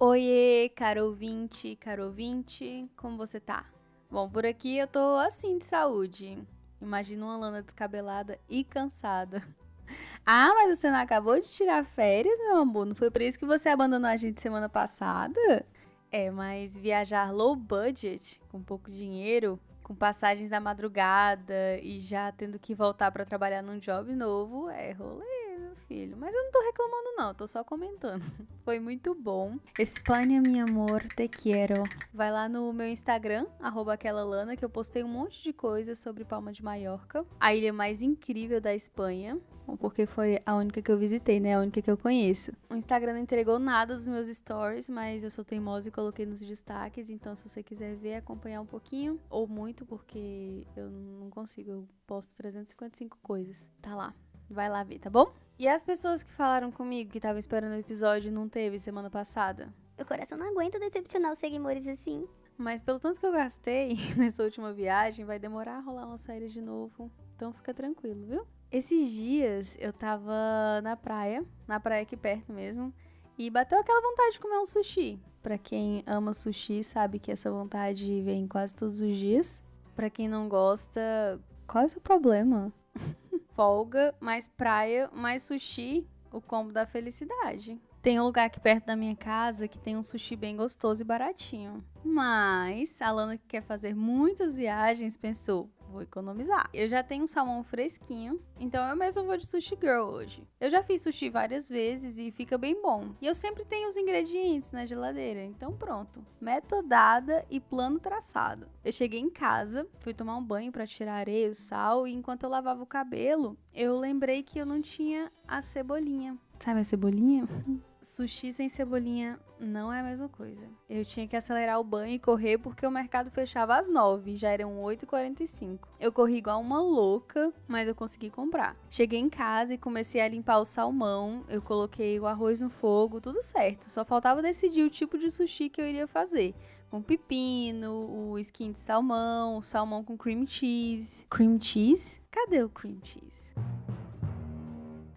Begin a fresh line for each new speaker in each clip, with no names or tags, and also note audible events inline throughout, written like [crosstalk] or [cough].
Oiê, caro ouvinte, caro ouvinte, como você tá? Bom, por aqui eu tô assim de saúde. Imagina uma Lana descabelada e cansada. [laughs] Ah, mas você não acabou de tirar férias, meu amor? Não foi por isso que você abandonou a gente semana passada? É, mas viajar low budget, com pouco dinheiro, com passagens da madrugada e já tendo que voltar para trabalhar num job novo, é rolê, meu filho. Mas eu não tô reclamando não, tô só comentando. [laughs] Foi muito bom. Espanha, meu amor, te quero. Vai lá no meu Instagram, arroba aquela lana, que eu postei um monte de coisas sobre Palma de Maiorca, a ilha mais incrível da Espanha porque foi a única que eu visitei, né? A única que eu conheço. O Instagram não entregou nada dos meus stories, mas eu sou teimosa e coloquei nos destaques. Então, se você quiser ver, acompanhar um pouquinho, ou muito, porque eu não consigo, eu posto 355 coisas. Tá lá. Vai lá ver, tá bom? E as pessoas que falaram comigo que estavam esperando o episódio não teve semana passada?
Meu coração não aguenta decepcionar os seguidores assim.
Mas pelo tanto que eu gastei [laughs] nessa última viagem, vai demorar a rolar umas férias de novo. Então fica tranquilo, viu? Esses dias eu tava na praia, na praia aqui perto mesmo, e bateu aquela vontade de comer um sushi. Para quem ama sushi, sabe que essa vontade vem quase todos os dias. Para quem não gosta, qual é o seu problema? [laughs] Folga, mais praia, mais sushi, o combo da felicidade. Tem um lugar aqui perto da minha casa que tem um sushi bem gostoso e baratinho. Mas a Lana que quer fazer muitas viagens pensou: vou economizar. Eu já tenho um salmão fresquinho, então eu mesmo vou de sushi girl hoje. Eu já fiz sushi várias vezes e fica bem bom. E eu sempre tenho os ingredientes na geladeira, então pronto. Meta dada e plano traçado. Eu cheguei em casa, fui tomar um banho para tirar areia, o sal e enquanto eu lavava o cabelo, eu lembrei que eu não tinha a cebolinha. Sabe a cebolinha? [laughs] sushi sem cebolinha não é a mesma coisa. Eu tinha que acelerar o banho e correr porque o mercado fechava às 9, já eram 8h45. Eu corri igual uma louca, mas eu consegui comprar. Cheguei em casa e comecei a limpar o salmão, eu coloquei o arroz no fogo, tudo certo. Só faltava decidir o tipo de sushi que eu iria fazer com pepino, o skin de salmão, salmão com cream cheese. Cream cheese? Cadê o cream cheese?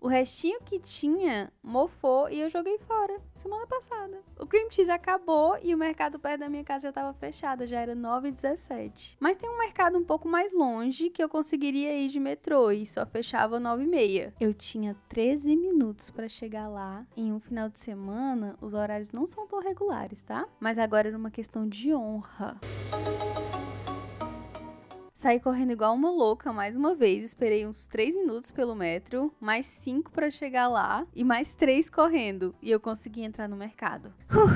O restinho que tinha mofou e eu joguei fora semana passada. O cream cheese acabou e o mercado perto da minha casa já estava fechado, já era 9h17. Mas tem um mercado um pouco mais longe que eu conseguiria ir de metrô e só fechava 9h30. Eu tinha 13 minutos para chegar lá. Em um final de semana, os horários não são tão regulares, tá? Mas agora era uma questão de honra. Saí correndo igual uma louca mais uma vez. Esperei uns 3 minutos pelo metro, mais 5 para chegar lá e mais 3 correndo. E eu consegui entrar no mercado. Uh,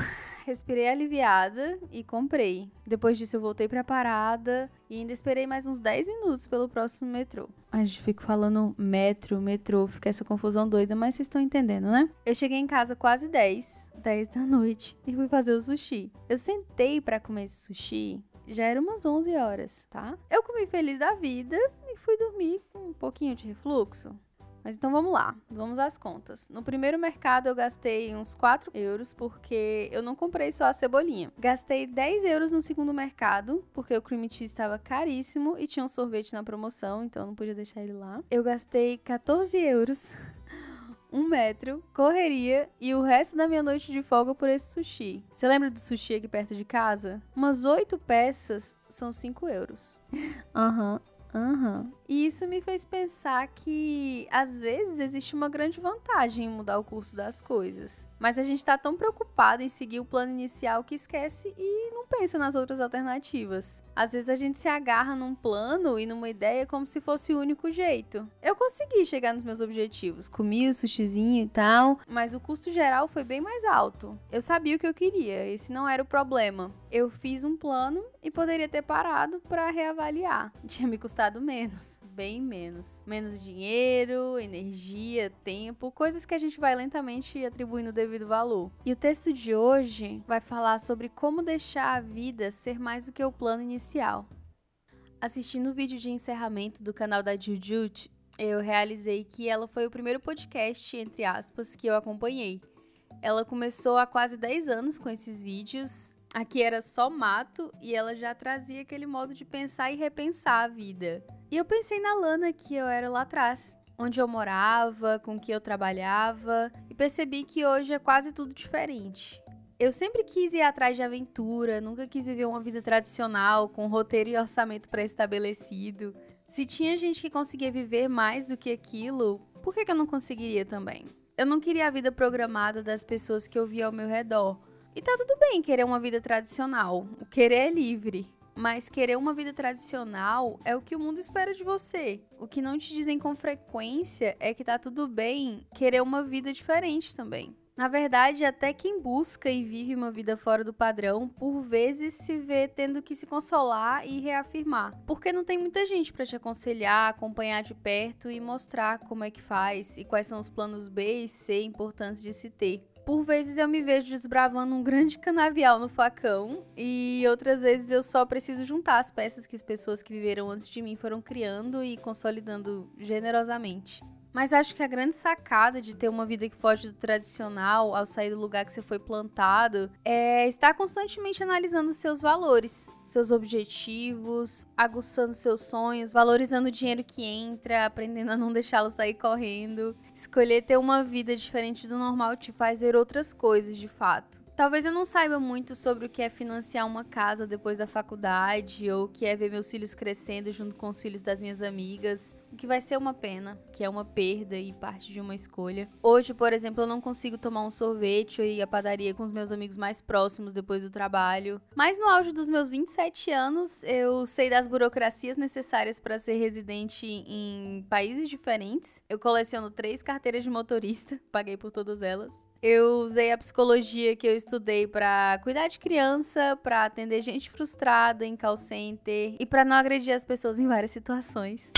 respirei aliviada e comprei. Depois disso, eu voltei pra parada e ainda esperei mais uns 10 minutos pelo próximo metrô. A gente fica falando metro, metrô, fica essa confusão doida, mas vocês estão entendendo, né? Eu cheguei em casa quase 10, 10 da noite e fui fazer o sushi. Eu sentei para comer esse sushi já era umas 11 horas, tá? Eu comi feliz da vida e fui dormir com um pouquinho de refluxo. Mas então vamos lá, vamos às contas. No primeiro mercado eu gastei uns 4 euros porque eu não comprei só a cebolinha. Gastei 10 euros no segundo mercado porque o cream cheese estava caríssimo e tinha um sorvete na promoção, então eu não podia deixar ele lá. Eu gastei 14 euros um metro, correria e o resto da minha noite de folga por esse sushi. Você lembra do sushi aqui perto de casa? Umas oito peças são cinco euros. Aham. Uhum. Uhum. E isso me fez pensar que às vezes existe uma grande vantagem em mudar o curso das coisas. Mas a gente tá tão preocupado em seguir o plano inicial que esquece e não pensa nas outras alternativas. Às vezes a gente se agarra num plano e numa ideia como se fosse o único jeito. Eu consegui chegar nos meus objetivos, comi o sushizinho e tal, mas o custo geral foi bem mais alto. Eu sabia o que eu queria, esse não era o problema. Eu fiz um plano e poderia ter parado para reavaliar. [laughs] Tinha me custado menos, bem menos. Menos dinheiro, energia, tempo, coisas que a gente vai lentamente atribuindo o devido valor. E o texto de hoje vai falar sobre como deixar a vida ser mais do que o plano inicial. Assistindo o vídeo de encerramento do canal da Jujut, eu realizei que ela foi o primeiro podcast, entre aspas, que eu acompanhei. Ela começou há quase 10 anos com esses vídeos. Aqui era só mato e ela já trazia aquele modo de pensar e repensar a vida. E eu pensei na Lana que eu era lá atrás, onde eu morava, com que eu trabalhava, e percebi que hoje é quase tudo diferente. Eu sempre quis ir atrás de aventura, nunca quis viver uma vida tradicional, com roteiro e orçamento pré-estabelecido. Se tinha gente que conseguia viver mais do que aquilo, por que, que eu não conseguiria também? Eu não queria a vida programada das pessoas que eu via ao meu redor. E tá tudo bem querer uma vida tradicional. O querer é livre. Mas querer uma vida tradicional é o que o mundo espera de você. O que não te dizem com frequência é que tá tudo bem querer uma vida diferente também. Na verdade, até quem busca e vive uma vida fora do padrão, por vezes se vê tendo que se consolar e reafirmar, porque não tem muita gente para te aconselhar, acompanhar de perto e mostrar como é que faz e quais são os planos B e C importantes de se ter. Por vezes eu me vejo desbravando um grande canavial no facão e outras vezes eu só preciso juntar as peças que as pessoas que viveram antes de mim foram criando e consolidando generosamente. Mas acho que a grande sacada de ter uma vida que foge do tradicional ao sair do lugar que você foi plantado é estar constantemente analisando seus valores, seus objetivos, aguçando seus sonhos, valorizando o dinheiro que entra, aprendendo a não deixá-lo sair correndo. Escolher ter uma vida diferente do normal te faz ver outras coisas de fato. Talvez eu não saiba muito sobre o que é financiar uma casa depois da faculdade, ou o que é ver meus filhos crescendo junto com os filhos das minhas amigas, que vai ser uma pena, que é uma perda e parte de uma escolha. Hoje, por exemplo, eu não consigo tomar um sorvete ou ir à padaria com os meus amigos mais próximos depois do trabalho. Mas no auge dos meus 27 anos, eu sei das burocracias necessárias para ser residente em países diferentes. Eu coleciono três carteiras de motorista, [laughs] paguei por todas elas. Eu usei a psicologia que eu estudei para cuidar de criança, para atender gente frustrada em call center e para não agredir as pessoas em várias situações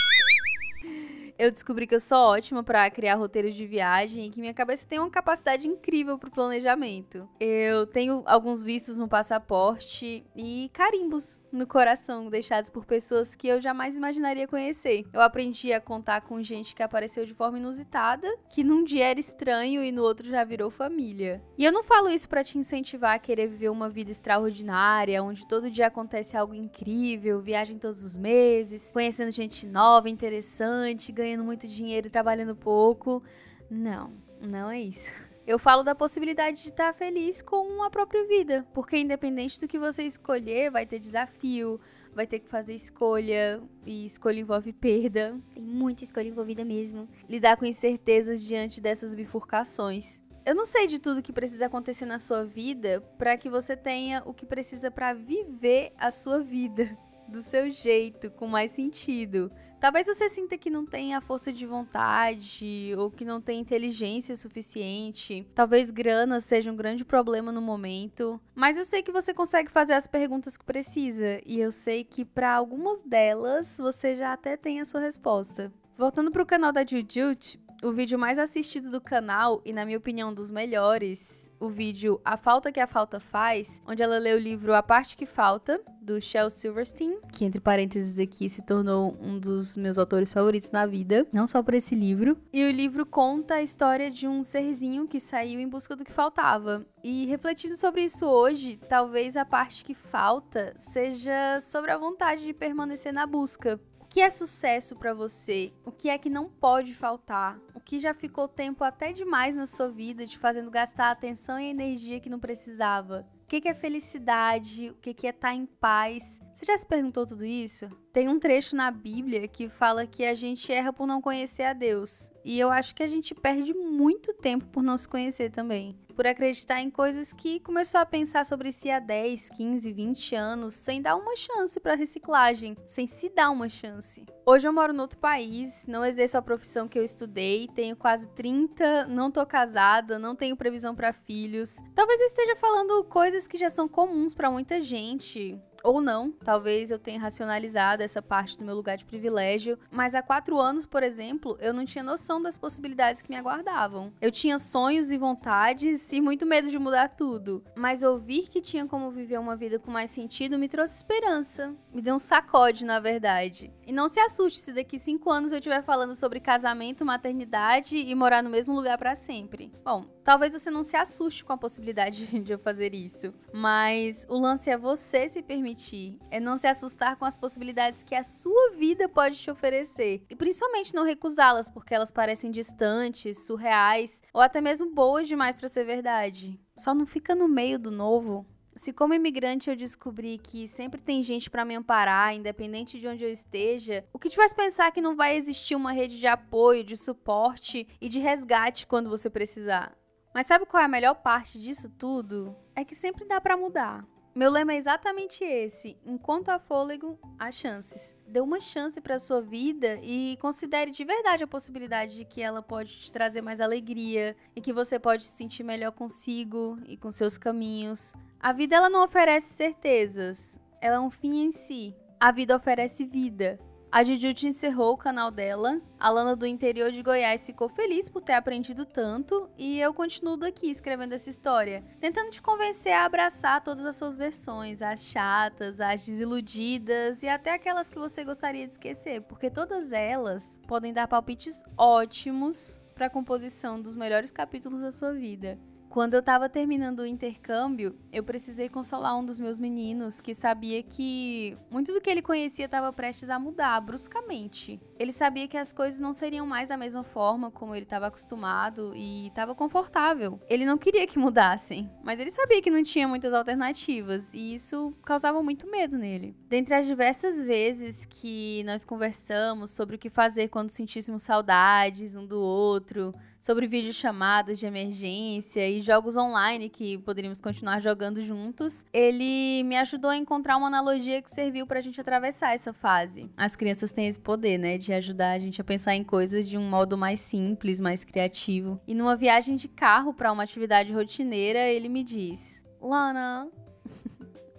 eu descobri que eu sou ótima para criar roteiros de viagem e que minha cabeça tem uma capacidade incrível para planejamento. Eu tenho alguns vistos no passaporte e carimbos no coração deixados por pessoas que eu jamais imaginaria conhecer. Eu aprendi a contar com gente que apareceu de forma inusitada, que num dia era estranho e no outro já virou família. E eu não falo isso para te incentivar a querer viver uma vida extraordinária, onde todo dia acontece algo incrível, viagem todos os meses, conhecendo gente nova, interessante, ganhando muito dinheiro e trabalhando pouco. Não, não é isso. Eu falo da possibilidade de estar feliz com a própria vida, porque independente do que você escolher, vai ter desafio, vai ter que fazer escolha, e escolha envolve perda.
Tem muita escolha envolvida mesmo.
Lidar com incertezas diante dessas bifurcações. Eu não sei de tudo que precisa acontecer na sua vida para que você tenha o que precisa para viver a sua vida do seu jeito, com mais sentido. Talvez você sinta que não tem a força de vontade ou que não tem inteligência suficiente. Talvez grana seja um grande problema no momento. Mas eu sei que você consegue fazer as perguntas que precisa e eu sei que para algumas delas você já até tem a sua resposta. Voltando para o canal da Jujut, o vídeo mais assistido do canal e, na minha opinião, dos melhores, o vídeo A Falta que a Falta Faz, onde ela lê o livro A Parte que Falta, do Shel Silverstein, que, entre parênteses aqui, se tornou um dos meus autores favoritos na vida, não só por esse livro. E o livro conta a história de um serzinho que saiu em busca do que faltava. E refletindo sobre isso hoje, talvez a parte que falta seja sobre a vontade de permanecer na busca que é sucesso para você? O que é que não pode faltar? O que já ficou tempo até demais na sua vida te fazendo gastar atenção e energia que não precisava? O que é felicidade? O que é estar tá em paz? Você já se perguntou tudo isso? Tem um trecho na Bíblia que fala que a gente erra por não conhecer a Deus. E eu acho que a gente perde muito tempo por não se conhecer também por acreditar em coisas que começou a pensar sobre si há 10, 15, 20 anos, sem dar uma chance para reciclagem, sem se dar uma chance. Hoje eu moro no outro país, não exerço a profissão que eu estudei, tenho quase 30, não tô casada, não tenho previsão para filhos. Talvez eu esteja falando coisas que já são comuns para muita gente, ou não, talvez eu tenha racionalizado essa parte do meu lugar de privilégio, mas há quatro anos, por exemplo, eu não tinha noção das possibilidades que me aguardavam. Eu tinha sonhos e vontades e muito medo de mudar tudo, mas ouvir que tinha como viver uma vida com mais sentido me trouxe esperança, me deu um sacode, na verdade. E não se assuste se daqui cinco anos eu estiver falando sobre casamento, maternidade e morar no mesmo lugar para sempre. Bom, talvez você não se assuste com a possibilidade [laughs] de eu fazer isso, mas o lance é você se permitir permitir, é não se assustar com as possibilidades que a sua vida pode te oferecer. E principalmente não recusá-las porque elas parecem distantes, surreais ou até mesmo boas demais para ser verdade. Só não fica no meio do novo. Se como imigrante eu descobri que sempre tem gente para me amparar, independente de onde eu esteja, o que te faz pensar que não vai existir uma rede de apoio, de suporte e de resgate quando você precisar? Mas sabe qual é a melhor parte disso tudo? É que sempre dá para mudar. Meu lema é exatamente esse: enquanto há fôlego, há chances. Dê uma chance para sua vida e considere de verdade a possibilidade de que ela pode te trazer mais alegria e que você pode se sentir melhor consigo e com seus caminhos. A vida ela não oferece certezas, ela é um fim em si. A vida oferece vida. A Jujutsu encerrou o canal dela. A Lana do interior de Goiás ficou feliz por ter aprendido tanto e eu continuo aqui escrevendo essa história, tentando te convencer a abraçar todas as suas versões, as chatas, as desiludidas e até aquelas que você gostaria de esquecer, porque todas elas podem dar palpites ótimos para a composição dos melhores capítulos da sua vida. Quando eu estava terminando o intercâmbio, eu precisei consolar um dos meus meninos que sabia que muito do que ele conhecia estava prestes a mudar bruscamente. Ele sabia que as coisas não seriam mais da mesma forma como ele estava acostumado e estava confortável. Ele não queria que mudassem, mas ele sabia que não tinha muitas alternativas e isso causava muito medo nele. Dentre as diversas vezes que nós conversamos sobre o que fazer quando sentíssemos saudades um do outro, sobre videochamadas de emergência e jogos online que poderíamos continuar jogando juntos, ele me ajudou a encontrar uma analogia que serviu pra gente atravessar essa fase. As crianças têm esse poder, né, de ajudar a gente a pensar em coisas de um modo mais simples, mais criativo. E numa viagem de carro para uma atividade rotineira, ele me diz: Lana,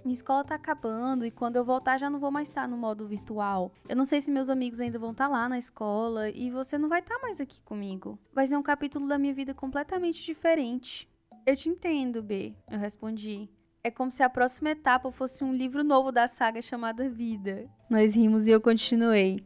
minha escola tá acabando e quando eu voltar já não vou mais estar no modo virtual. Eu não sei se meus amigos ainda vão estar lá na escola e você não vai estar mais aqui comigo. Vai ser um capítulo da minha vida completamente diferente. Eu te entendo, B, eu respondi. É como se a próxima etapa fosse um livro novo da saga chamada Vida. Nós rimos e eu continuei.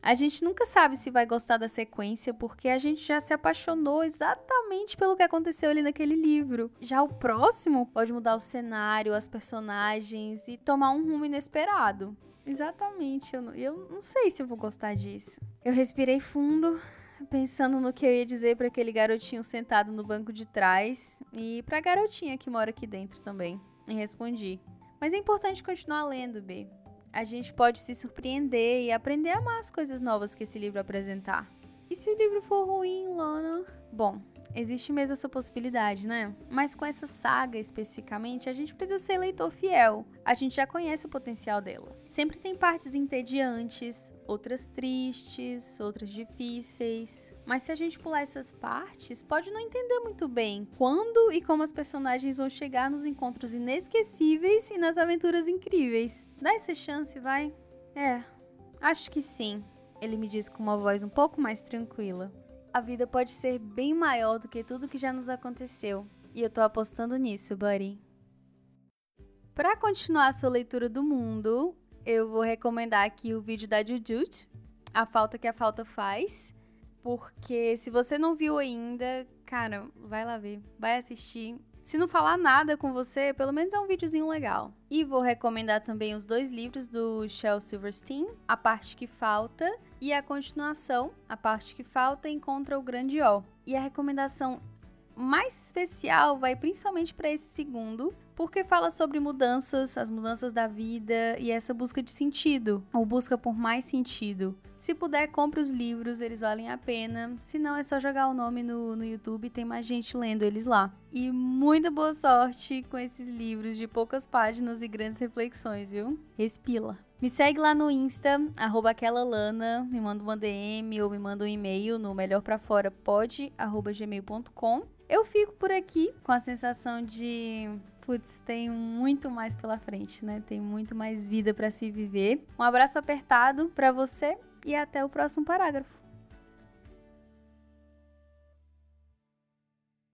A gente nunca sabe se vai gostar da sequência porque a gente já se apaixonou exatamente pelo que aconteceu ali naquele livro. Já o próximo pode mudar o cenário, as personagens e tomar um rumo inesperado. Exatamente, eu não, eu não sei se eu vou gostar disso. Eu respirei fundo, pensando no que eu ia dizer para aquele garotinho sentado no banco de trás e para a garotinha que mora aqui dentro também. E respondi: Mas é importante continuar lendo, B a gente pode se surpreender e aprender a amar as coisas novas que esse livro apresentar. E se o livro for ruim, Lana? Bom, existe mesmo essa possibilidade, né? Mas com essa saga especificamente, a gente precisa ser leitor fiel. A gente já conhece o potencial dela. Sempre tem partes entediantes, outras tristes, outras difíceis. Mas se a gente pular essas partes, pode não entender muito bem quando e como as personagens vão chegar nos encontros inesquecíveis e nas aventuras incríveis. Dá essa chance, vai? É, acho que sim. Ele me disse com uma voz um pouco mais tranquila a vida pode ser bem maior do que tudo que já nos aconteceu. E eu tô apostando nisso, buddy. Para continuar a sua leitura do mundo, eu vou recomendar aqui o vídeo da Jujut, A Falta que a Falta Faz. Porque se você não viu ainda, cara, vai lá ver, vai assistir. Se não falar nada com você, pelo menos é um videozinho legal. E vou recomendar também os dois livros do Shel Silverstein, A Parte que Falta e a continuação, A Parte que Falta, Encontra o Grande O. E a recomendação mais especial vai principalmente para esse segundo, porque fala sobre mudanças, as mudanças da vida e essa busca de sentido, ou busca por mais sentido. Se puder, compre os livros, eles valem a pena. Se não, é só jogar o nome no, no YouTube, tem mais gente lendo eles lá. E muita boa sorte com esses livros de poucas páginas e grandes reflexões, viu? Respila. Me segue lá no Insta, arroba aquela Lana, me manda uma DM ou me manda um e-mail no melhorprafora.pod@gmail.com. Eu fico por aqui com a sensação de putz, tem muito mais pela frente, né? Tem muito mais vida para se viver. Um abraço apertado para você e até o próximo parágrafo.